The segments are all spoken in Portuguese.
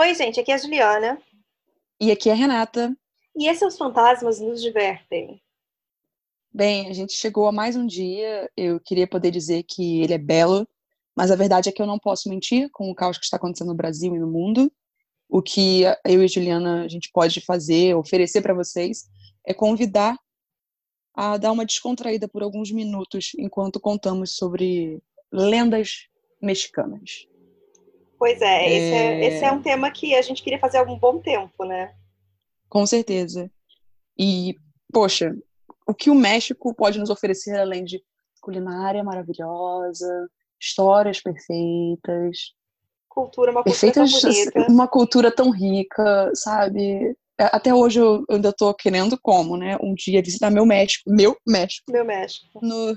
Oi, gente, aqui é a Juliana. E aqui é a Renata. E esses Os Fantasmas Nos Divertem. Bem, a gente chegou a mais um dia. Eu queria poder dizer que ele é belo, mas a verdade é que eu não posso mentir com o caos que está acontecendo no Brasil e no mundo. O que eu e a Juliana a gente pode fazer, oferecer para vocês, é convidar a dar uma descontraída por alguns minutos enquanto contamos sobre lendas mexicanas. Pois é, é... Esse, é, esse é um tema que a gente queria fazer há algum bom tempo, né? Com certeza. E, poxa, o que o México pode nos oferecer além de culinária maravilhosa, histórias perfeitas, cultura, uma cultura perfeitas, tão bonita. uma cultura tão rica, sabe? É, até hoje eu ainda tô querendo como, né? Um dia visitar meu México, meu México. Meu México. No,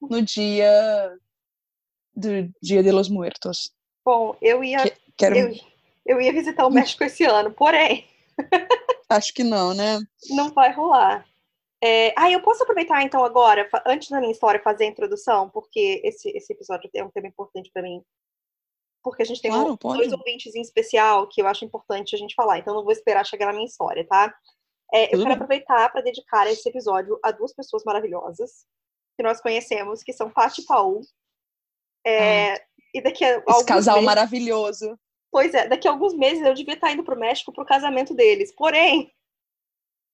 no dia do Dia de los Muertos. Bom, eu ia que, quero... eu, eu ia visitar o México esse ano, porém Acho que não, né? Não vai rolar. É... Ah, eu posso aproveitar então agora, antes da minha história, fazer a introdução, porque esse, esse episódio é um tema importante para mim porque a gente tem claro, um, dois ouvintes em especial que eu acho importante a gente falar, então não vou esperar chegar na minha história, tá? É, eu quero aproveitar para dedicar esse episódio a duas pessoas maravilhosas que nós conhecemos, que são Paty e Paul. É, e daqui a Esse casal meses, maravilhoso. Pois é, daqui a alguns meses eu devia estar indo para o México para o casamento deles. Porém,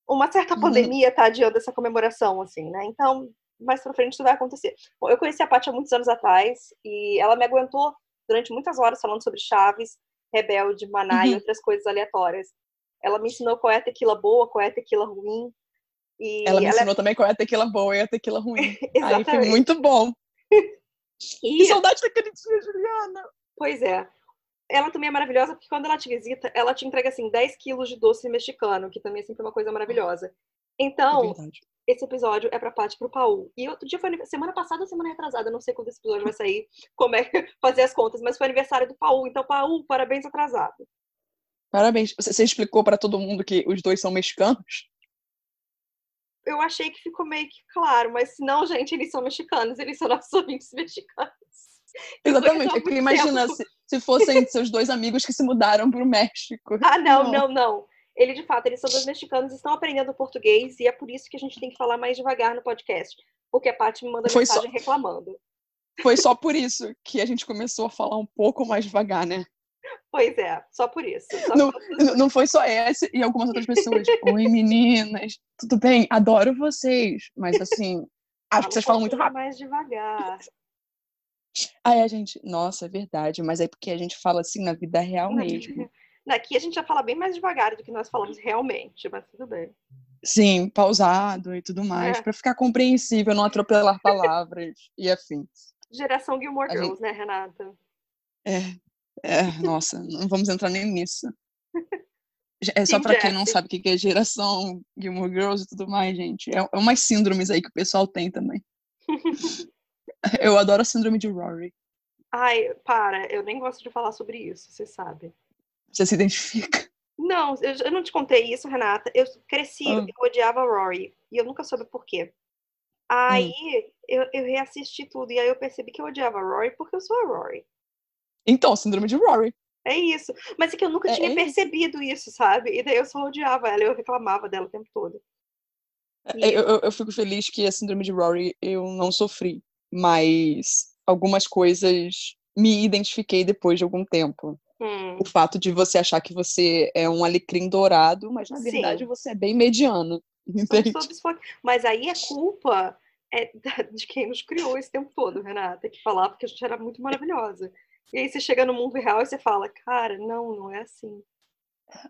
uma certa uhum. pandemia está adiando essa comemoração, assim, né? Então, mais para frente isso vai acontecer. Bom, eu conheci a Paty há muitos anos atrás e ela me aguentou durante muitas horas falando sobre Chaves, Rebelde, Maná uhum. e outras coisas aleatórias. Ela me ensinou qual é a tequila boa, qual é a tequila ruim. E ela me ela... ensinou também qual é a tequila boa e a tequila ruim. Aí foi muito bom. E... Que saudade daquele dia, Juliana! Pois é. Ela também é maravilhosa porque quando ela te visita, ela te entrega assim 10 quilos de doce mexicano, que também é sempre uma coisa maravilhosa. Então, é esse episódio é pra Paty e pro Paul. E outro dia foi semana passada ou semana retrasada, não sei quando esse episódio vai sair, como é fazer as contas, mas foi aniversário do Paul. Então, Paul, parabéns atrasado. Parabéns. Você explicou para todo mundo que os dois são mexicanos? Eu achei que ficou meio que claro, mas não, gente, eles são mexicanos, eles são nossos ouvintes mexicanos. Exatamente. É que imagina se, se fossem seus dois amigos que se mudaram para o México. Ah, não, não, não, não ele de fato, eles são dois mexicanos, estão aprendendo português e é por isso que a gente tem que falar mais devagar no podcast, porque a Paty me manda Foi mensagem só... reclamando. Foi só por isso que a gente começou a falar um pouco mais devagar, né? Pois é, só por isso. Só não, por... não foi só essa e algumas outras pessoas. Oi, meninas, tudo bem? Adoro vocês, mas assim, acho que vocês falam muito rápido. mais devagar. Ah, é, gente, nossa, é verdade, mas é porque a gente fala assim na vida real mesmo. Aqui a gente já fala bem mais devagar do que nós falamos realmente, mas tudo bem. Sim, pausado e tudo mais, é. para ficar compreensível, não atropelar palavras e afins. Geração Gilmore Girls, gente... né, Renata? É, é, nossa, não vamos entrar nem nisso. É só para quem não sabe o que é geração Gilmore Girls e tudo mais, gente. É, é umas síndromes aí que o pessoal tem também. eu adoro a síndrome de Rory. Ai, para, eu nem gosto de falar sobre isso, você sabe. Você se identifica? Não, eu, eu não te contei isso, Renata. Eu cresci, ah. eu odiava Rory. E eu nunca soube por quê. Aí hum. eu, eu reassisti tudo. E aí eu percebi que eu odiava Rory porque eu sou a Rory. Então, síndrome de Rory. É isso. Mas é que eu nunca é, tinha é percebido isso. isso, sabe? E daí eu só odiava ela, eu reclamava dela o tempo todo. É, e... Eu, eu, eu fico feliz que a síndrome de Rory eu não sofri. Mas algumas coisas me identifiquei depois de algum tempo. Hum. O fato de você achar que você é um alecrim dourado, mas na Sim. verdade você é bem mediano. Mas aí a culpa é de quem nos criou esse tempo todo, Renata, que falava que a gente era muito maravilhosa. E aí você chega no mundo real e você fala, cara, não, não é assim.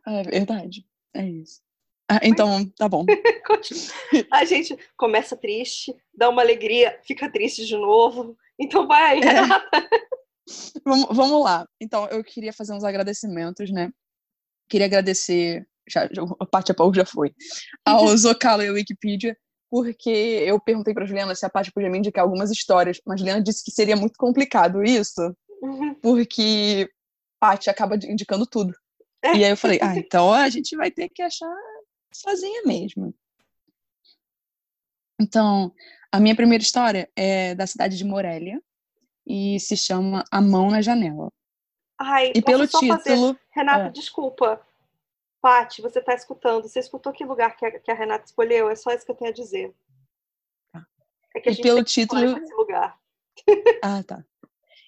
É verdade, é isso. Ah, então, tá bom. a gente começa triste, dá uma alegria, fica triste de novo. Então vai, é. Renata. É. vamos, vamos lá. Então, eu queria fazer uns agradecimentos, né? Queria agradecer, já, a parte a pouco já foi, ao Zocalo e a Wikipedia, porque eu perguntei para Juliana se a parte podia me indicar algumas histórias, mas Juliana disse que seria muito complicado isso. Porque a Paty acaba indicando tudo. É. E aí eu falei, ah, então a gente vai ter que achar sozinha mesmo. Então, a minha primeira história é da cidade de Morelia, e se chama A Mão na Janela. Ai, e pelo título. Fazer... Renata, é. desculpa. Pati, você está escutando. Você escutou que lugar que a, que a, Renata escolheu? É só isso que eu tenho a dizer. Tá. É que a e gente pelo título. Esse lugar. Ah, tá.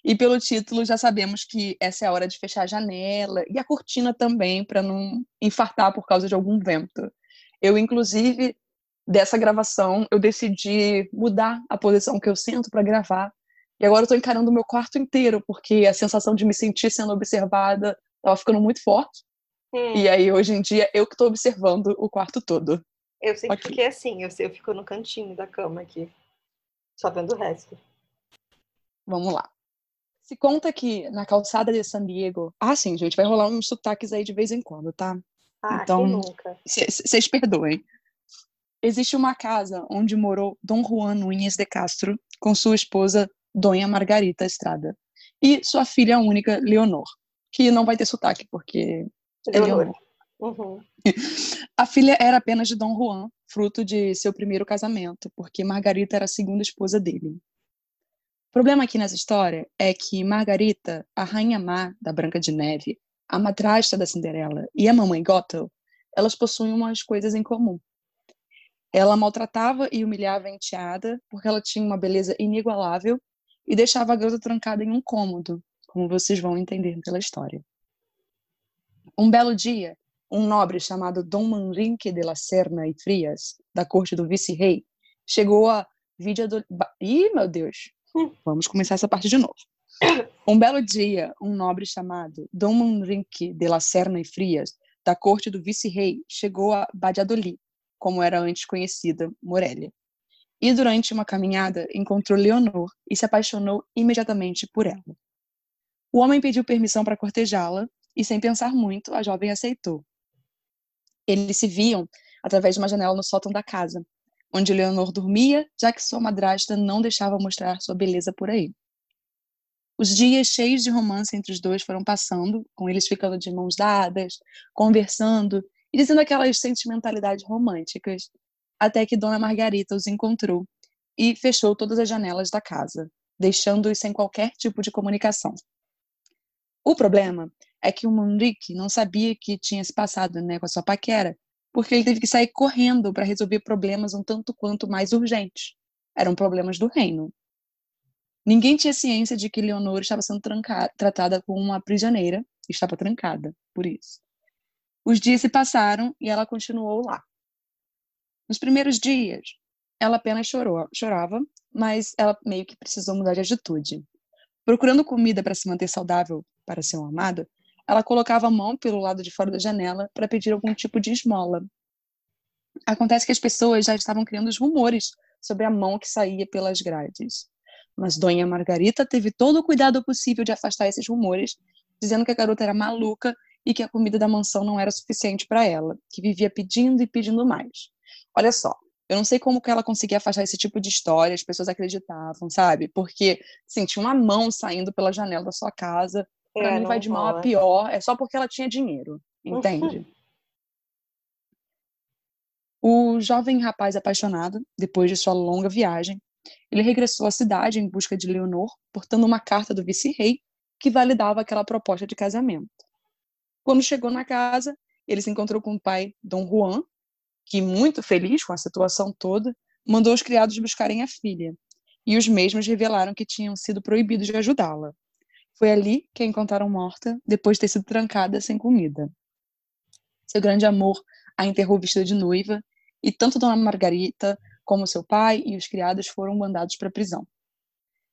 E pelo título já sabemos que essa é a hora de fechar a janela e a cortina também, para não infartar por causa de algum vento. Eu, inclusive, dessa gravação, eu decidi mudar a posição que eu sinto para gravar. E agora eu tô encarando o meu quarto inteiro, porque a sensação de me sentir sendo observada estava ficando muito forte. Hum. E aí, hoje em dia, eu que tô observando o quarto todo. Eu sempre okay. fiquei assim, eu, eu fico no cantinho da cama aqui, só vendo o resto. Vamos lá. Se conta que na calçada de San Diego. Ah, sim, gente, vai rolar uns sotaques aí de vez em quando, tá? Ah, então, nunca. Vocês perdoem. Existe uma casa onde morou Dom Juan Nunes de Castro com sua esposa Dona Margarita Estrada e sua filha única Leonor, que não vai ter sotaque porque é Leonor. Uhum. A filha era apenas de Dom Juan, fruto de seu primeiro casamento, porque Margarita era a segunda esposa dele. O problema aqui nessa história é que Margarita, a rainha má da Branca de Neve, a madrasta da Cinderela e a mamãe Gothel, elas possuem umas coisas em comum. Ela maltratava e humilhava a enteada porque ela tinha uma beleza inigualável e deixava a garota trancada em um cômodo, como vocês vão entender pela história. Um belo dia, um nobre chamado Dom Manrique de la Serna e Frias, da corte do vice-rei, chegou a Vidia do... Ih, meu Deus! Vamos começar essa parte de novo. Um belo dia, um nobre chamado Dom Manrique de la Serna e Frias, da corte do vice-rei, chegou a Valladolid, como era antes conhecida, Morelia. E durante uma caminhada encontrou Leonor e se apaixonou imediatamente por ela. O homem pediu permissão para cortejá-la e, sem pensar muito, a jovem aceitou. Eles se viam através de uma janela no sótão da casa, onde Leonor dormia, já que sua madrasta não deixava mostrar sua beleza por aí. Os dias cheios de romance entre os dois foram passando, com eles ficando de mãos dadas, conversando e dizendo aquelas sentimentalidades românticas, até que Dona Margarita os encontrou e fechou todas as janelas da casa, deixando-os sem qualquer tipo de comunicação. O problema é que o Manrique não sabia que tinha se passado né, com a sua paquera, porque ele teve que sair correndo para resolver problemas um tanto quanto mais urgentes. Eram problemas do reino. Ninguém tinha ciência de que Leonor estava sendo trancada, tratada como uma prisioneira, estava trancada, por isso. Os dias se passaram e ela continuou lá. Nos primeiros dias, ela apenas chorou, chorava, mas ela meio que precisou mudar de atitude. Procurando comida para se manter saudável para seu amado, ela colocava a mão pelo lado de fora da janela para pedir algum tipo de esmola. Acontece que as pessoas já estavam criando os rumores sobre a mão que saía pelas grades. Mas Dona Margarita teve todo o cuidado possível de afastar esses rumores, dizendo que a garota era maluca e que a comida da mansão não era suficiente para ela, que vivia pedindo e pedindo mais. Olha só, eu não sei como que ela conseguia afastar esse tipo de história, as pessoas acreditavam, sabe? Porque, assim, tinha uma mão saindo pela janela da sua casa, Pra é, mim vai de mal a pior, é só porque ela tinha dinheiro, entende? o jovem rapaz apaixonado, depois de sua longa viagem, ele regressou à cidade em busca de Leonor, portando uma carta do vice-rei que validava aquela proposta de casamento. Quando chegou na casa, ele se encontrou com o pai, Dom Juan, que, muito feliz com a situação toda, mandou os criados buscarem a filha, e os mesmos revelaram que tinham sido proibidos de ajudá-la. Foi ali que a encontraram morta, depois de ter sido trancada sem comida. Seu grande amor a enterrou vestida de noiva, e tanto Dona Margarita como seu pai e os criados foram mandados para a prisão.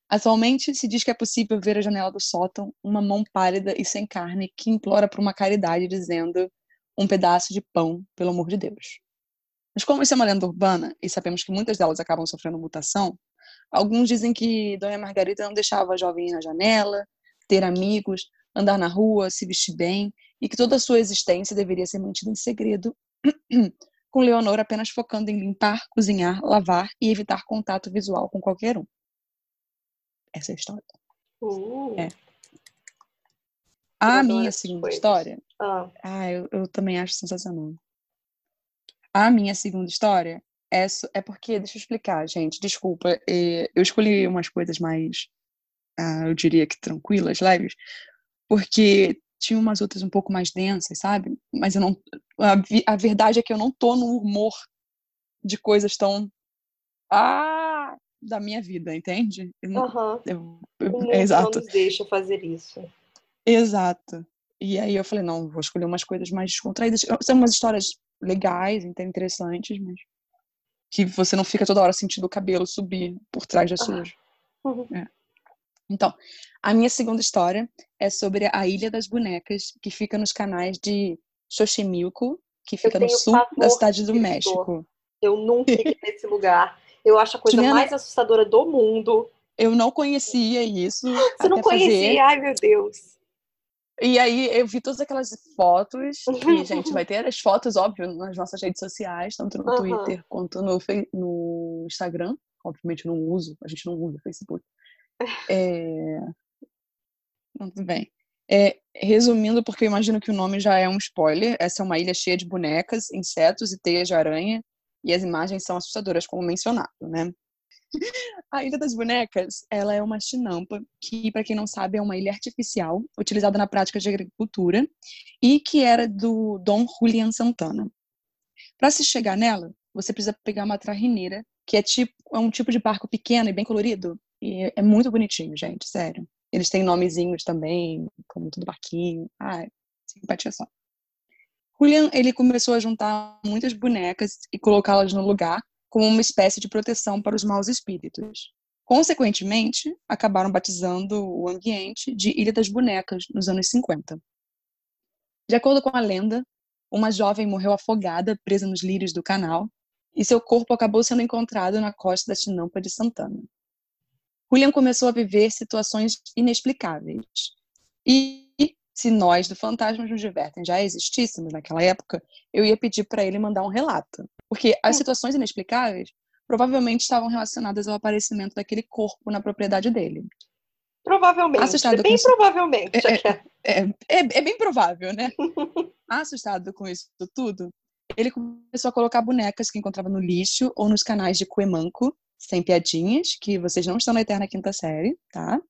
Atualmente, se diz que é possível ver a janela do sótão uma mão pálida e sem carne que implora por uma caridade, dizendo um pedaço de pão, pelo amor de Deus. Mas como isso é uma lenda urbana, e sabemos que muitas delas acabam sofrendo mutação, alguns dizem que Dona Margarita não deixava a jovem ir na janela, ter amigos, andar na rua, se vestir bem, e que toda a sua existência deveria ser mantida em segredo, com Leonor apenas focando em limpar, cozinhar, lavar e evitar contato visual com qualquer um. Essa é a história. Uh. É. A minha segunda coisas. história. Ah, ah eu, eu, também acho sensacional. A minha segunda história é, é porque, deixa eu explicar, gente, desculpa, eu escolhi umas coisas mais ah, eu diria que tranquilas, leves, porque tinha umas outras um pouco mais densas, sabe? Mas eu não. A, a verdade é que eu não tô no humor de coisas tão. Ah! Da minha vida, entende? Aham. Uhum. é, exato. não nos deixa fazer isso. Exato. E aí eu falei, não, vou escolher umas coisas mais descontraídas. São umas histórias legais, interessantes, mas que você não fica toda hora sentindo o cabelo subir por trás das suas. Uhum. É. Então, a minha segunda história é sobre a Ilha das Bonecas, que fica nos canais de Xochimilco, que fica no sul da cidade do México. Eu nunca fui nesse lugar. Eu acho a coisa Juliana, mais assustadora do mundo. Eu não conhecia isso. Você não conhecia? Fazer. Ai, meu Deus. E aí eu vi todas aquelas fotos, e, gente, vai ter as fotos, óbvio, nas nossas redes sociais, tanto no uhum. Twitter quanto no, no Instagram. Obviamente eu não uso, a gente não usa o Facebook. É... Tudo bem. É, resumindo, porque eu imagino que o nome já é um spoiler, essa é uma ilha cheia de bonecas, insetos e teias de aranha, e as imagens são assustadoras, como mencionado, né? A Ilha das Bonecas, ela é uma chinampa que, para quem não sabe, é uma ilha artificial utilizada na prática de agricultura e que era do Dom Julian Santana. Para se chegar nela, você precisa pegar uma trajineira, que é tipo é um tipo de barco pequeno e bem colorido, e é muito bonitinho, gente, sério. Eles têm nomezinhos também, como tudo barquinho. Ah, simpatia só. Julian, ele começou a juntar muitas bonecas e colocá-las no lugar como uma espécie de proteção para os maus espíritos. Consequentemente, acabaram batizando o ambiente de Ilha das Bonecas nos anos 50. De acordo com a lenda, uma jovem morreu afogada presa nos lírios do canal e seu corpo acabou sendo encontrado na costa da Chinampa de Santana. William começou a viver situações inexplicáveis. E se nós do Fantasmas nos Divertem já existíssemos naquela época, eu ia pedir para ele mandar um relato. Porque as hum. situações inexplicáveis provavelmente estavam relacionadas ao aparecimento daquele corpo na propriedade dele. Provavelmente. Assustado bem provavelmente. É, é, é, é, é, bem provável, né? Assustado com isso tudo, ele começou a colocar bonecas que encontrava no lixo ou nos canais de Cuemanco, sem piadinhas, que vocês não estão na eterna quinta série, tá?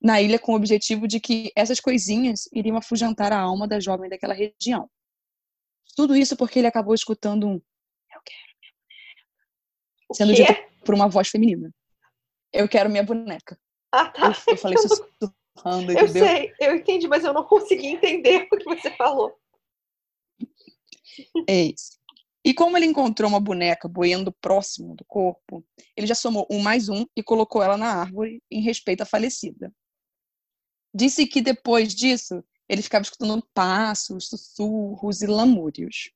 na ilha com o objetivo de que essas coisinhas iriam afugentar a alma da jovem daquela região. Tudo isso porque ele acabou escutando um Eu quero minha boneca. Sendo dito por uma voz feminina. Eu quero minha boneca. Ah, tá. Eu, eu falei sussurrando, Eu sei, eu entendi, mas eu não consegui entender o que você falou. É isso. E como ele encontrou uma boneca boiando próximo do corpo, ele já somou um mais um e colocou ela na árvore em respeito à falecida. Disse que depois disso, ele ficava escutando passos, sussurros e lamúrios.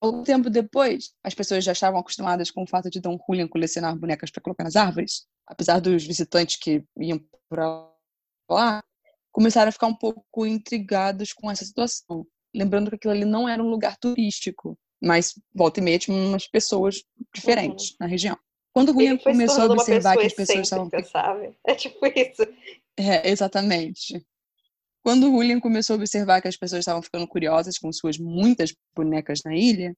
Algum tempo depois, as pessoas já estavam acostumadas com o fato de Dom Julian colecionar bonecas para colocar nas árvores, apesar dos visitantes que iam para lá, começaram a ficar um pouco intrigados com essa situação, lembrando que aquilo ali não era um lugar turístico, mas volta e meia tinha umas pessoas diferentes uhum. na região. Quando o William começou a observar que as pessoas estavam. Sabe? É tipo isso. É, exatamente. Quando o William começou a observar que as pessoas estavam ficando curiosas com suas muitas bonecas na ilha,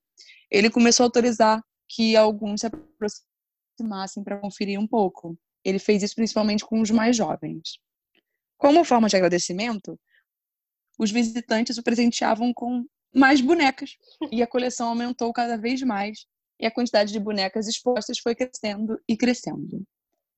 ele começou a autorizar que alguns se aproximassem para conferir um pouco. Ele fez isso principalmente com os mais jovens. Como forma de agradecimento, os visitantes o presenteavam com mais bonecas e a coleção aumentou cada vez mais e a quantidade de bonecas expostas foi crescendo e crescendo.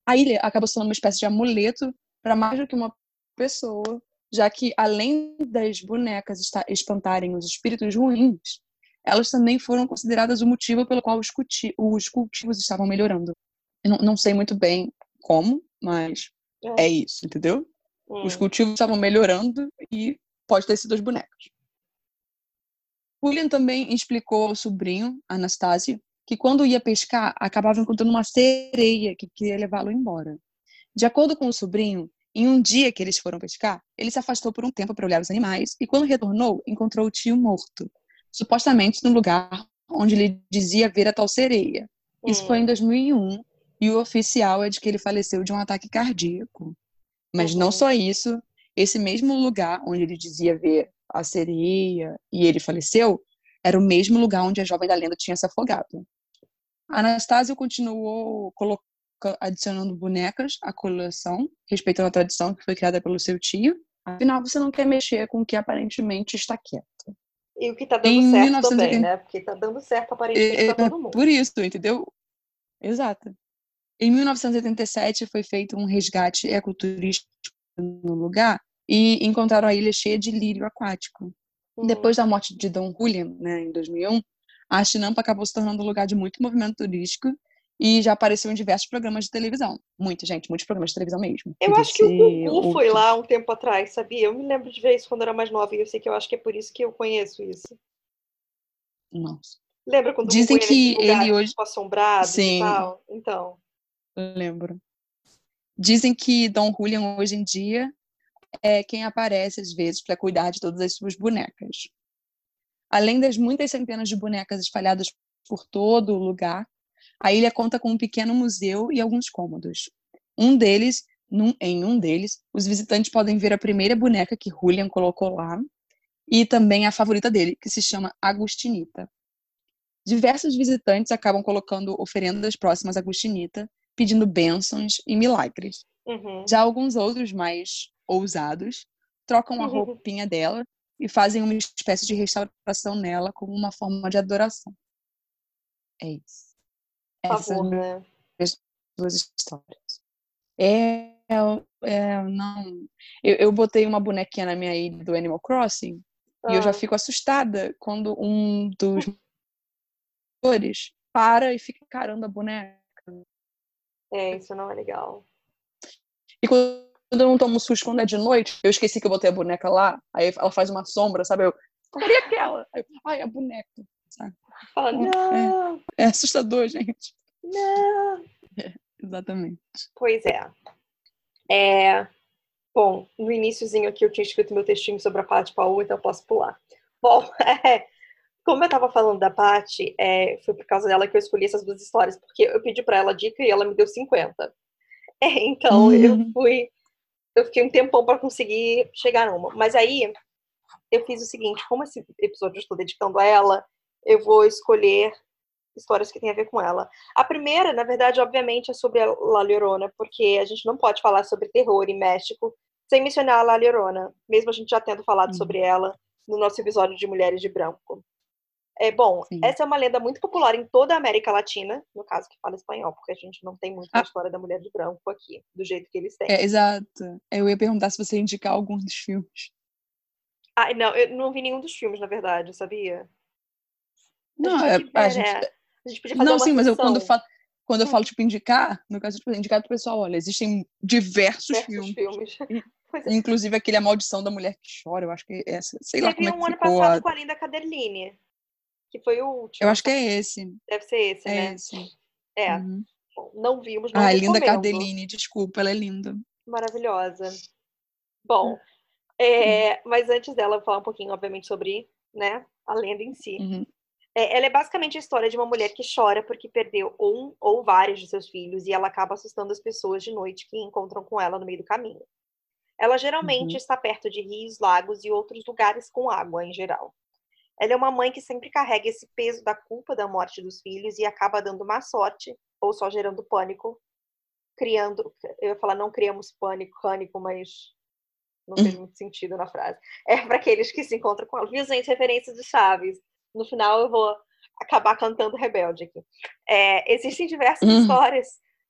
A ilha acabou sendo uma espécie de amuleto para mais do que uma pessoa, já que além das bonecas espantarem os espíritos ruins, elas também foram consideradas o motivo pelo qual os, os cultivos estavam melhorando. Eu não, não, sei muito bem como, mas é, é isso, entendeu? Hum. Os cultivos estavam melhorando e pode ter sido as bonecas. William também explicou ao sobrinho, Anastácio, que quando ia pescar, acabava encontrando uma sereia que queria levá-lo embora. De acordo com o sobrinho, em um dia que eles foram pescar, ele se afastou por um tempo para olhar os animais e, quando retornou, encontrou o tio morto, supostamente no lugar onde ele dizia ver a tal sereia. Hum. Isso foi em 2001 hum. e o oficial é de que ele faleceu de um ataque cardíaco. Mas uhum. não só isso, esse mesmo lugar onde ele dizia ver a sereia e ele faleceu, era o mesmo lugar onde a jovem da lenda tinha se afogado. Anastácio continuou adicionando bonecas à coleção, respeitando a tradição que foi criada pelo seu tio. Afinal, você não quer mexer com o que aparentemente está quieto. E o que está dando em certo 1980... também, né? Porque está dando certo aparentemente é, para todo mundo. Por isso, entendeu? Exato. Em 1987 foi feito um resgate ecoturístico no lugar e encontraram a ilha cheia de lírio aquático. Uhum. Depois da morte de Don Julian, né, em 2001, a Chinampa acabou se tornando um lugar de muito movimento turístico e já apareceu em diversos programas de televisão. Muita gente, muitos programas de televisão mesmo. Eu acho que o Gugu foi lá um tempo atrás, sabia? Eu me lembro de ver isso quando era mais nova e eu sei que eu acho que é por isso que eu conheço isso. Nossa. Lembra quando Dizem que ele hoje tipo, assombrado Sim. e tal? Então. Lembro. Dizem que Dom Julian hoje em dia é quem aparece às vezes para cuidar de todas as suas bonecas. Além das muitas centenas de bonecas espalhadas por todo o lugar, a ilha conta com um pequeno museu e alguns cômodos. Um deles, num, em um deles, os visitantes podem ver a primeira boneca que Julian colocou lá e também a favorita dele, que se chama Agustinita. Diversos visitantes acabam colocando oferendas próximas a Agustinita, pedindo bênçãos e milagres. Uhum. Já alguns outros mais ousados trocam a roupinha dela e fazem uma espécie de restauração nela como uma forma de adoração. É isso. Essas favor, né? duas histórias. É, é não. Eu, eu botei uma bonequinha na minha ilha do Animal Crossing ah. e eu já ah. fico assustada quando um dos atores para e fica encarando a boneca. É, isso não é legal. E quando eu não tomo susto quando é de noite, eu esqueci que eu botei a boneca lá, aí ela faz uma sombra, sabe? Eu, cadê aquela? Aí, Ai, a boneca. Sabe? Fala, não. É, é assustador, gente. Não. É, exatamente. Pois é. É. Bom, no iníciozinho aqui eu tinha escrito meu textinho sobre a Paty Paul, então eu posso pular. Bom, é, como eu estava falando da Paty, é, foi por causa dela que eu escolhi essas duas histórias, porque eu pedi para ela dica e ela me deu 50. É, então, eu uhum. fui eu fiquei um tempão para conseguir chegar numa. Mas aí eu fiz o seguinte: como esse episódio eu estou dedicando a ela, eu vou escolher histórias que têm a ver com ela. A primeira, na verdade, obviamente, é sobre a La Llorona, porque a gente não pode falar sobre terror em México sem mencionar a La Llorona, mesmo a gente já tendo falado uhum. sobre ela no nosso episódio de Mulheres de Branco. É bom, Sim. essa é uma lenda muito popular em toda a América Latina, no caso que fala espanhol, porque a gente não tem muito ah. a história da mulher de branco aqui, do jeito que eles têm. É, exato. Eu ia perguntar se você ia indicar algum dos filmes. Ah, não, eu não vi nenhum dos filmes, na verdade, sabia? Não, a gente, é, a gente, é, a gente podia fazer Não, sim, mas eu quando falo quando eu falo, tipo, indicar, no caso, tipo, indicar pro pessoal, olha, existem diversos, diversos filmes. filmes. É. Inclusive aquele A Maldição da Mulher que Chora, eu acho que é essa, sei Teve lá como um é que ano ficou. passado a... com a Linda Caderline que foi o último. Eu acho que é esse. Deve ser esse, é né? Esse. É. Uhum. Bom, não vimos, não Ah, Linda Cardellini, desculpa, ela é linda. Maravilhosa. Bom, é, uhum. mas antes dela, vou falar um pouquinho, obviamente, sobre né, a lenda em si. Uhum. É, ela é basicamente a história de uma mulher que chora porque perdeu um ou vários de seus filhos e ela acaba assustando as pessoas de noite que encontram com ela no meio do caminho. Ela geralmente uhum. está perto de rios, lagos e outros lugares com água em geral. Ela é uma mãe que sempre carrega esse peso da culpa da morte dos filhos e acaba dando má sorte, ou só gerando pânico, criando. Eu ia falar, não criamos pânico, pânico, mas não fez muito sentido na frase. É para aqueles que se encontram com ela. Viu, gente? Referências de Chaves. No final eu vou acabar cantando Rebelde aqui. É, existem diversas uhum. histórias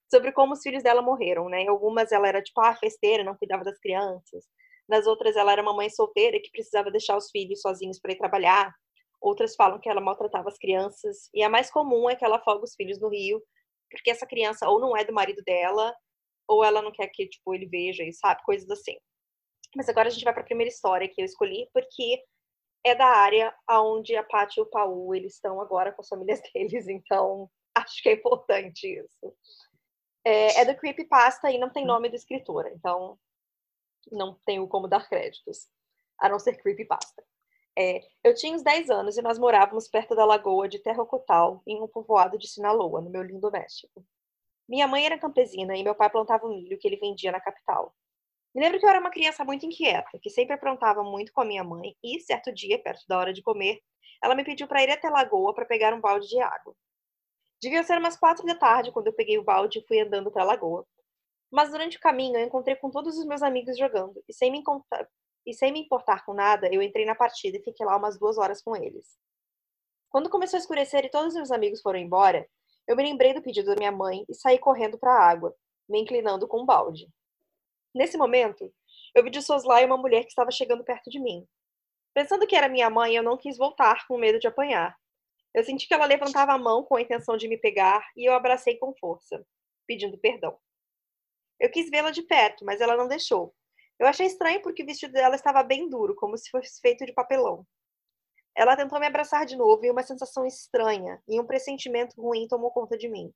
sobre como os filhos dela morreram, né? Em algumas ela era tipo, ah, festeira, não cuidava das crianças. Nas outras, ela era uma mãe solteira que precisava deixar os filhos sozinhos para ir trabalhar. Outras falam que ela maltratava as crianças. E a mais comum é que ela afoga os filhos no rio, porque essa criança ou não é do marido dela, ou ela não quer que tipo, ele veja e sabe, coisas assim. Mas agora a gente vai para a primeira história que eu escolhi, porque é da área onde a Paty e o Paul eles estão agora com as famílias deles, então acho que é importante isso. É, é do Creepypasta e não tem nome do escritor, então não tenho como dar créditos, a não ser creepypasta. É, eu tinha uns 10 anos e nós morávamos perto da lagoa de Terrocotal, em um povoado de Sinaloa, no meu lindo México. Minha mãe era campesina e meu pai plantava milho que ele vendia na capital. Me lembro que eu era uma criança muito inquieta, que sempre aprontava muito com a minha mãe e, certo dia, perto da hora de comer, ela me pediu para ir até a lagoa para pegar um balde de água. Devia ser umas quatro da tarde quando eu peguei o balde e fui andando para a lagoa. Mas durante o caminho eu encontrei com todos os meus amigos jogando, e sem me, e sem me importar com nada, eu entrei na partida e fiquei lá umas duas horas com eles. Quando começou a escurecer e todos os meus amigos foram embora, eu me lembrei do pedido da minha mãe e saí correndo para a água, me inclinando com um balde. Nesse momento, eu vi de soslaio uma mulher que estava chegando perto de mim. Pensando que era minha mãe, eu não quis voltar, com medo de apanhar. Eu senti que ela levantava a mão com a intenção de me pegar e eu abracei com força, pedindo perdão. Eu quis vê-la de perto, mas ela não deixou. Eu achei estranho porque o vestido dela estava bem duro, como se fosse feito de papelão. Ela tentou me abraçar de novo e uma sensação estranha e um pressentimento ruim tomou conta de mim.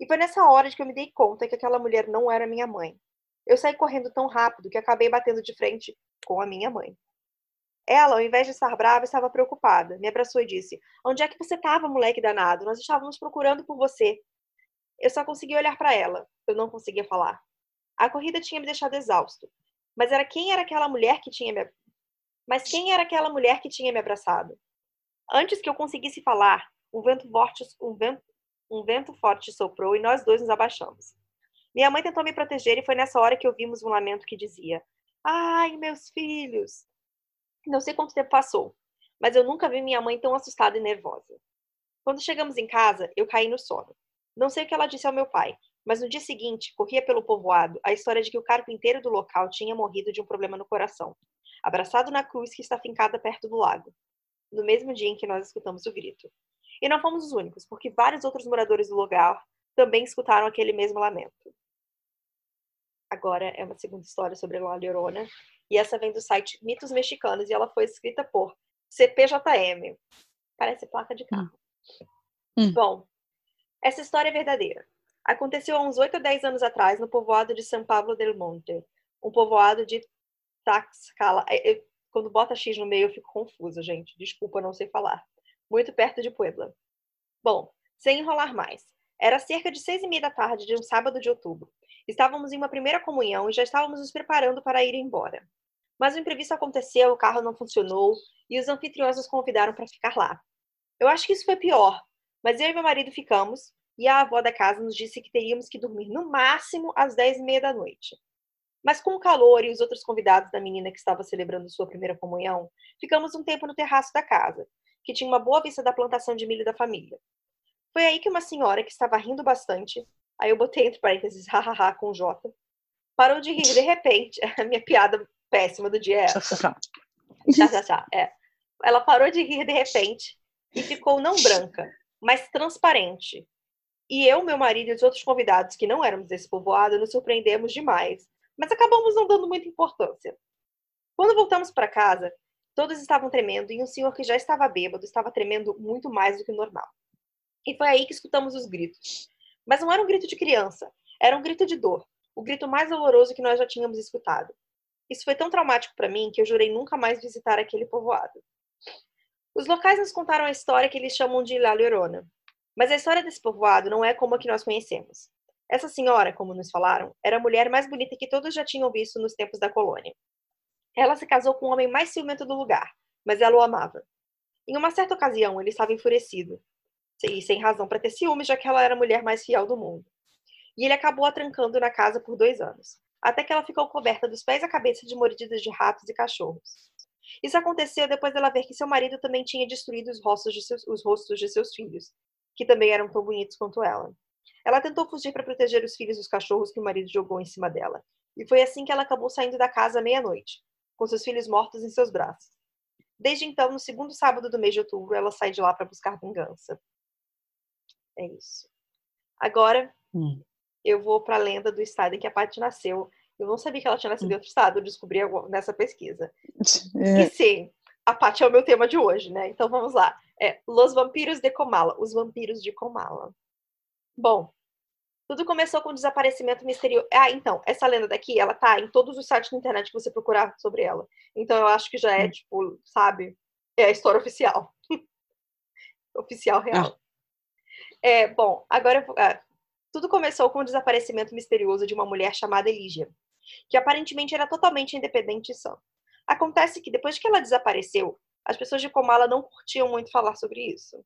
E foi nessa hora que eu me dei conta que aquela mulher não era minha mãe. Eu saí correndo tão rápido que acabei batendo de frente com a minha mãe. Ela, ao invés de estar brava, estava preocupada. Me abraçou e disse: Onde é que você estava, moleque danado? Nós estávamos procurando por você. Eu só consegui olhar para ela. Eu não conseguia falar. A corrida tinha me deixado exausto. Mas era quem era aquela mulher que tinha me Mas quem era aquela mulher que tinha me abraçado? Antes que eu conseguisse falar, um vento forte, um vento, um vento forte soprou e nós dois nos abaixamos. Minha mãe tentou me proteger e foi nessa hora que ouvimos um lamento que dizia: Ai, meus filhos! Não sei quanto tempo passou, mas eu nunca vi minha mãe tão assustada e nervosa. Quando chegamos em casa, eu caí no sono. Não sei o que ela disse ao meu pai, mas no dia seguinte corria pelo povoado a história de que o carpinteiro do local tinha morrido de um problema no coração, abraçado na cruz que está fincada perto do lago, no mesmo dia em que nós escutamos o grito. E não fomos os únicos, porque vários outros moradores do lugar também escutaram aquele mesmo lamento agora é uma segunda história sobre La Llorona. E essa vem do site Mitos Mexicanos e ela foi escrita por CPJM. Parece placa de carro. Hum. hum. Bom, essa história é verdadeira. Aconteceu há uns 8 ou 10 anos atrás no povoado de São Pablo del Monte, um povoado de Taxcala. É, quando bota X no meio eu fico confusa, gente. Desculpa, não sei falar. Muito perto de Puebla. Bom, sem enrolar mais. Era cerca de seis e meia da tarde de um sábado de outubro. Estávamos em uma primeira comunhão e já estávamos nos preparando para ir embora. Mas o imprevisto aconteceu, o carro não funcionou e os anfitriões nos convidaram para ficar lá. Eu acho que isso foi pior, mas eu e meu marido ficamos e a avó da casa nos disse que teríamos que dormir no máximo às dez e meia da noite. Mas com o calor e os outros convidados da menina que estava celebrando sua primeira comunhão, ficamos um tempo no terraço da casa, que tinha uma boa vista da plantação de milho da família. Foi aí que uma senhora que estava rindo bastante Aí eu botei entre parênteses, hahaha, com J. Parou de rir de repente. A minha piada péssima do dia é essa. é. Ela parou de rir de repente e ficou não branca, mas transparente. E eu, meu marido e os outros convidados que não éramos desse povoado nos surpreendemos demais, mas acabamos não dando muita importância. Quando voltamos para casa, todos estavam tremendo e um senhor que já estava bêbado estava tremendo muito mais do que o normal. E foi aí que escutamos os gritos. Mas não era um grito de criança, era um grito de dor, o grito mais doloroso que nós já tínhamos escutado. Isso foi tão traumático para mim que eu jurei nunca mais visitar aquele povoado. Os locais nos contaram a história que eles chamam de La Llorona, mas a história desse povoado não é como a que nós conhecemos. Essa senhora, como nos falaram, era a mulher mais bonita que todos já tinham visto nos tempos da colônia. Ela se casou com o homem mais ciumento do lugar, mas ela o amava. Em uma certa ocasião, ele estava enfurecido e sem razão para ter ciúmes, já que ela era a mulher mais fiel do mundo. E ele acabou a trancando na casa por dois anos, até que ela ficou coberta dos pés à cabeça de mordidas de ratos e cachorros. Isso aconteceu depois dela ver que seu marido também tinha destruído os rostos de seus, os rostos de seus filhos, que também eram tão bonitos quanto ela. Ela tentou fugir para proteger os filhos dos cachorros que o marido jogou em cima dela. E foi assim que ela acabou saindo da casa à meia-noite, com seus filhos mortos em seus braços. Desde então, no segundo sábado do mês de outubro, ela sai de lá para buscar vingança. É isso. Agora, hum. eu vou para a lenda do estado em que a Paty nasceu. Eu não sabia que ela tinha nascido hum. em outro estado, eu descobri nessa pesquisa. É. E sim, a Paty é o meu tema de hoje, né? Então vamos lá. É Los Vampiros de Comala, os vampiros de Comala. Bom, tudo começou com o desaparecimento misterioso. Ah, então, essa lenda daqui, ela tá em todos os sites da internet que você procurar sobre ela. Então eu acho que já é, hum. tipo, sabe? É a história oficial. oficial real. Ah. É, bom, agora ah, tudo começou com o desaparecimento misterioso de uma mulher chamada Elígia, que aparentemente era totalmente independente e sã. Acontece que depois que ela desapareceu, as pessoas de Comala não curtiam muito falar sobre isso.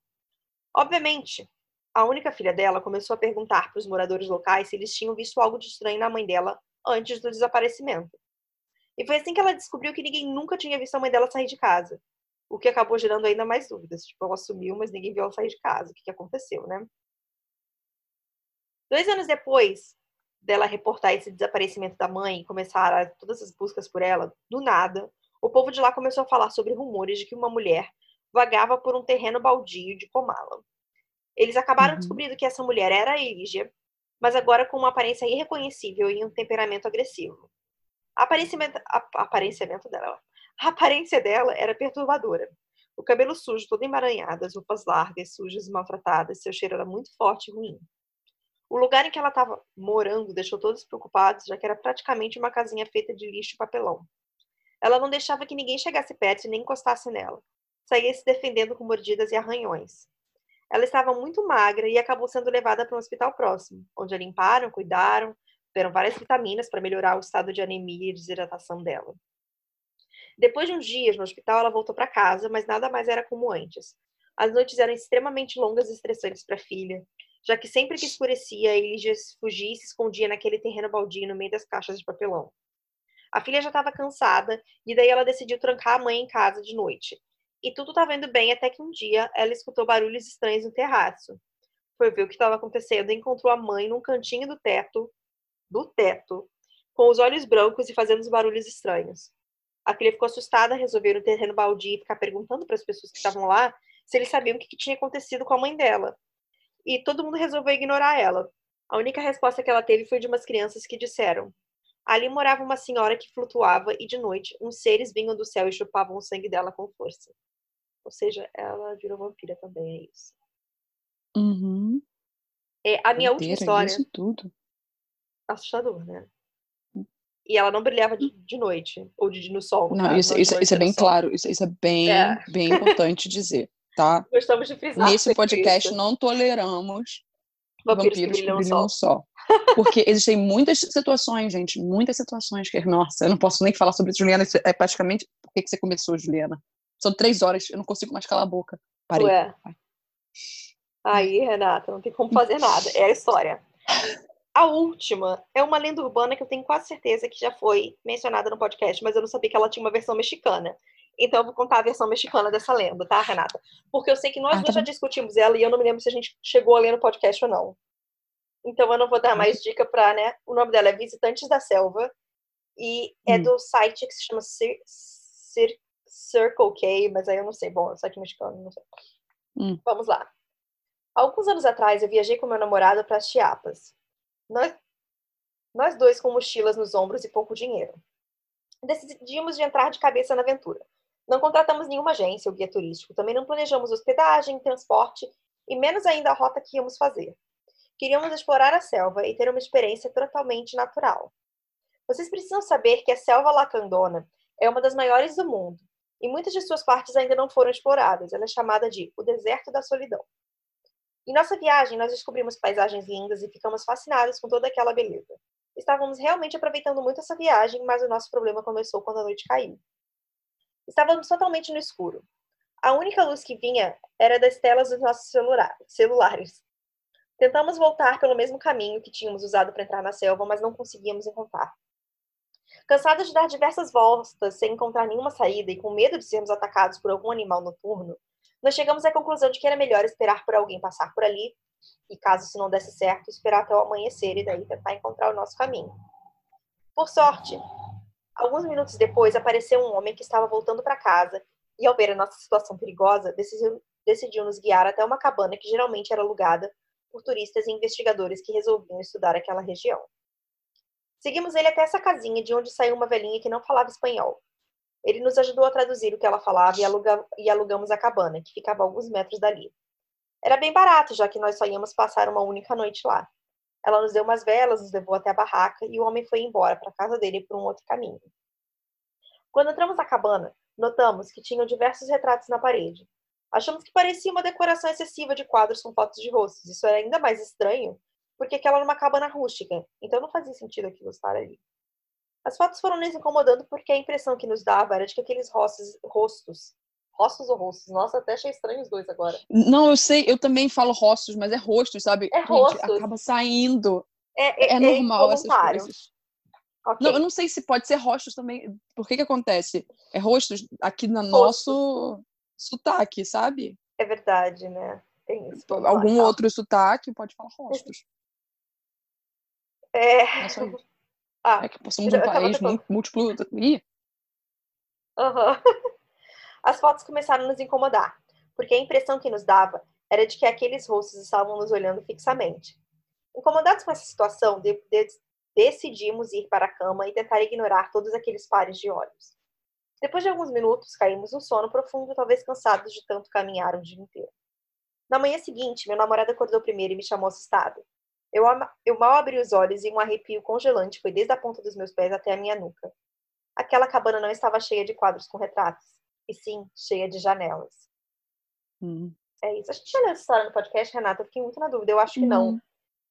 Obviamente, a única filha dela começou a perguntar para os moradores locais se eles tinham visto algo de estranho na mãe dela antes do desaparecimento. E foi assim que ela descobriu que ninguém nunca tinha visto a mãe dela sair de casa, o que acabou gerando ainda mais dúvidas. Tipo, ela sumiu, mas ninguém viu ela sair de casa. O que, que aconteceu, né? Dois anos depois dela reportar esse desaparecimento da mãe e começar todas as buscas por ela, do nada, o povo de lá começou a falar sobre rumores de que uma mulher vagava por um terreno baldio de Comala. Eles acabaram uhum. descobrindo que essa mulher era a Elígia, mas agora com uma aparência irreconhecível e um temperamento agressivo. A aparecimento, a, dela, a aparência dela era perturbadora. O cabelo sujo, todo emaranhado, as roupas largas, sujas e maltratadas, seu cheiro era muito forte e ruim. O lugar em que ela estava morando deixou todos preocupados, já que era praticamente uma casinha feita de lixo e papelão. Ela não deixava que ninguém chegasse perto e nem encostasse nela. Saía se defendendo com mordidas e arranhões. Ela estava muito magra e acabou sendo levada para um hospital próximo, onde a limparam, cuidaram, deram várias vitaminas para melhorar o estado de anemia e desidratação dela. Depois de uns dias no hospital, ela voltou para casa, mas nada mais era como antes. As noites eram extremamente longas e estressantes para a filha, já que sempre que escurecia, Eligia fugia e se escondia naquele terreno baldio no meio das caixas de papelão. A filha já estava cansada e daí ela decidiu trancar a mãe em casa de noite. E tudo estava indo bem até que um dia ela escutou barulhos estranhos no terraço. Foi ver o que estava acontecendo e encontrou a mãe num cantinho do teto, do teto, com os olhos brancos e fazendo os barulhos estranhos. A filha ficou assustada, resolveu ir no terreno baldio e ficar perguntando para as pessoas que estavam lá se eles sabiam o que, que tinha acontecido com a mãe dela. E todo mundo resolveu ignorar ela. A única resposta que ela teve foi de umas crianças que disseram: Ali morava uma senhora que flutuava e de noite uns seres vinham do céu e chupavam o sangue dela com força. Ou seja, ela virou vampira também, é isso. Uhum. É, a minha última história. Isso tudo. Assustador, né? e ela não brilhava de, de noite, ou de, no sol. Não, tá? isso, isso, isso é bem claro, isso, isso é bem, é. bem importante dizer, tá? Gostamos de frisar. Nesse podcast isso. não toleramos vampiros, vampiros que brilham, brilham no sol. Porque existem muitas situações, gente, muitas situações que, nossa, eu não posso nem falar sobre isso, Juliana, isso é praticamente... Por que, que você começou, Juliana? São três horas, eu não consigo mais calar a boca. Parei. Ué. Aí, Renata, não tem como fazer nada, é a história. A última é uma lenda urbana que eu tenho quase certeza que já foi mencionada no podcast, mas eu não sabia que ela tinha uma versão mexicana. Então eu vou contar a versão mexicana dessa lenda, tá, Renata? Porque eu sei que nós ah, tá já discutimos ela e eu não me lembro se a gente chegou a ler no podcast ou não. Então eu não vou dar mais dica pra, né? O nome dela é Visitantes da Selva e é hum. do site que se chama Cir Cir Circle K, mas aí eu não sei. Bom, é um site mexicano, não sei. Hum. Vamos lá. Alguns anos atrás eu viajei com meu namorado para Chiapas. Nós, nós dois com mochilas nos ombros e pouco dinheiro. Decidimos de entrar de cabeça na aventura. Não contratamos nenhuma agência ou guia turístico, também não planejamos hospedagem, transporte e menos ainda a rota que íamos fazer. Queríamos explorar a selva e ter uma experiência totalmente natural. Vocês precisam saber que a selva lacandona é uma das maiores do mundo e muitas de suas partes ainda não foram exploradas. Ela é chamada de o deserto da solidão. Em nossa viagem, nós descobrimos paisagens lindas e ficamos fascinados com toda aquela beleza. Estávamos realmente aproveitando muito essa viagem, mas o nosso problema começou quando a noite caiu. Estávamos totalmente no escuro. A única luz que vinha era das telas dos nossos celulares. Tentamos voltar pelo mesmo caminho que tínhamos usado para entrar na selva, mas não conseguíamos encontrar. Cansados de dar diversas voltas sem encontrar nenhuma saída e com medo de sermos atacados por algum animal noturno, nós chegamos à conclusão de que era melhor esperar por alguém passar por ali e, caso isso não desse certo, esperar até o amanhecer e daí tentar encontrar o nosso caminho. Por sorte, alguns minutos depois apareceu um homem que estava voltando para casa e, ao ver a nossa situação perigosa, decidiu, decidiu nos guiar até uma cabana que geralmente era alugada por turistas e investigadores que resolviam estudar aquela região. Seguimos ele até essa casinha de onde saiu uma velhinha que não falava espanhol, ele nos ajudou a traduzir o que ela falava e, aluga, e alugamos a cabana, que ficava a alguns metros dali. Era bem barato, já que nós só íamos passar uma única noite lá. Ela nos deu umas velas, nos levou até a barraca e o homem foi embora para a casa dele por um outro caminho. Quando entramos na cabana, notamos que tinham diversos retratos na parede. Achamos que parecia uma decoração excessiva de quadros com fotos de rostos. Isso era ainda mais estranho, porque aquela era uma cabana rústica, então não fazia sentido aquilo estar ali. As fotos foram nos incomodando porque a impressão que nos dava era de que aqueles rostos, rostos Rostos ou rostos? Nossa, até achei estranho os dois agora. Não, eu sei, eu também falo rostos, mas é rostos, sabe? É rostos. acaba saindo. É, é, é normal essas coisas. Okay. Não, eu não sei se pode ser rostos também. Por que que acontece? É rostos aqui no nosso sotaque, sabe? É verdade, né? Tem isso. Algum lá, outro sotaque pode falar rostos. É. é só isso. Ah, é que somos um país múltiplo. Ih. Uhum. As fotos começaram a nos incomodar, porque a impressão que nos dava era de que aqueles rostos estavam nos olhando fixamente. Incomodados com essa situação, de, de, decidimos ir para a cama e tentar ignorar todos aqueles pares de olhos. Depois de alguns minutos, caímos no sono profundo, talvez cansados de tanto caminhar um dia inteiro. Na manhã seguinte, meu namorado acordou primeiro e me chamou assustado. Eu, eu mal abri os olhos e um arrepio congelante foi desde a ponta dos meus pés até a minha nuca. Aquela cabana não estava cheia de quadros com retratos, e sim cheia de janelas. Hum. É isso. A gente já leu essa história no podcast, Renata? Eu fiquei muito na dúvida. Eu acho que hum. não.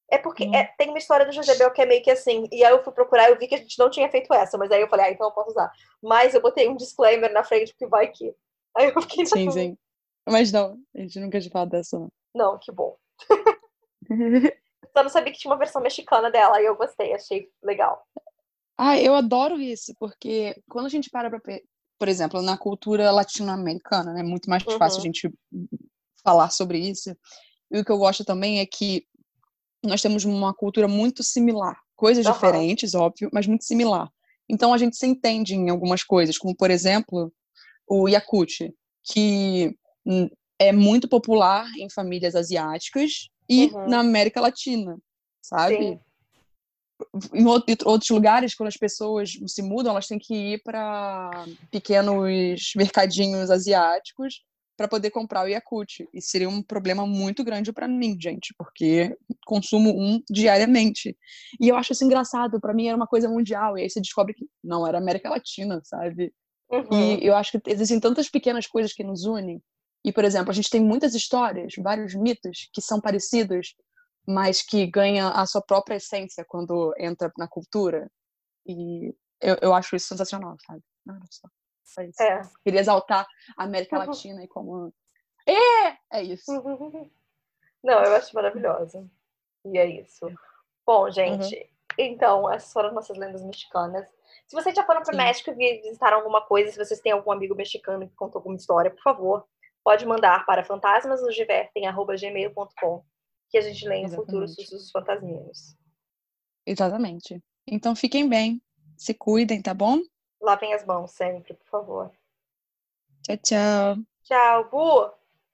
É porque hum. é, tem uma história do Josebel que é meio que assim. E aí eu fui procurar e eu vi que a gente não tinha feito essa. Mas aí eu falei, ah, então eu posso usar. Mas eu botei um disclaimer na frente, porque vai que. Aí eu fiquei. Sim, sim. Mas não, a gente nunca tinha falado dessa, não. Não, que bom. Só não sabia que tinha uma versão mexicana dela e eu gostei, achei legal. Ah, eu adoro isso, porque quando a gente para pra, por exemplo, na cultura latino-americana, é né, muito mais uhum. fácil a gente falar sobre isso. E o que eu gosto também é que nós temos uma cultura muito similar, coisas uhum. diferentes, óbvio, mas muito similar. Então a gente se entende em algumas coisas, como por exemplo, o Yakut, que é muito popular em famílias asiáticas e uhum. na América Latina, sabe? Sim. Em outros lugares, quando as pessoas se mudam, elas têm que ir para pequenos mercadinhos asiáticos para poder comprar o Yakult. E seria um problema muito grande para mim, gente, porque consumo um diariamente. E eu acho isso engraçado, para mim era uma coisa mundial, e aí você descobre que não, era América Latina, sabe? Uhum. E eu acho que existem tantas pequenas coisas que nos unem, e, por exemplo, a gente tem muitas histórias, vários mitos que são parecidos, mas que ganham a sua própria essência quando entra na cultura. E eu, eu acho isso sensacional, sabe? Olha só. Só isso. É. Queria exaltar a América uhum. Latina e como. É! É isso. Não, eu acho maravilhosa. E é isso. Bom, gente, uhum. então, essas foram nossas lendas mexicanas. Se vocês já foram para o México e visitaram alguma coisa, se vocês têm algum amigo mexicano que contou alguma história, por favor, pode mandar para fantasmasnosdivertem.gmail.com que a gente lê em futuros sussurros fantasminos. Exatamente. Então fiquem bem, se cuidem, tá bom? Lavem as mãos sempre, por favor. Tchau, tchau. Tchau, Bu!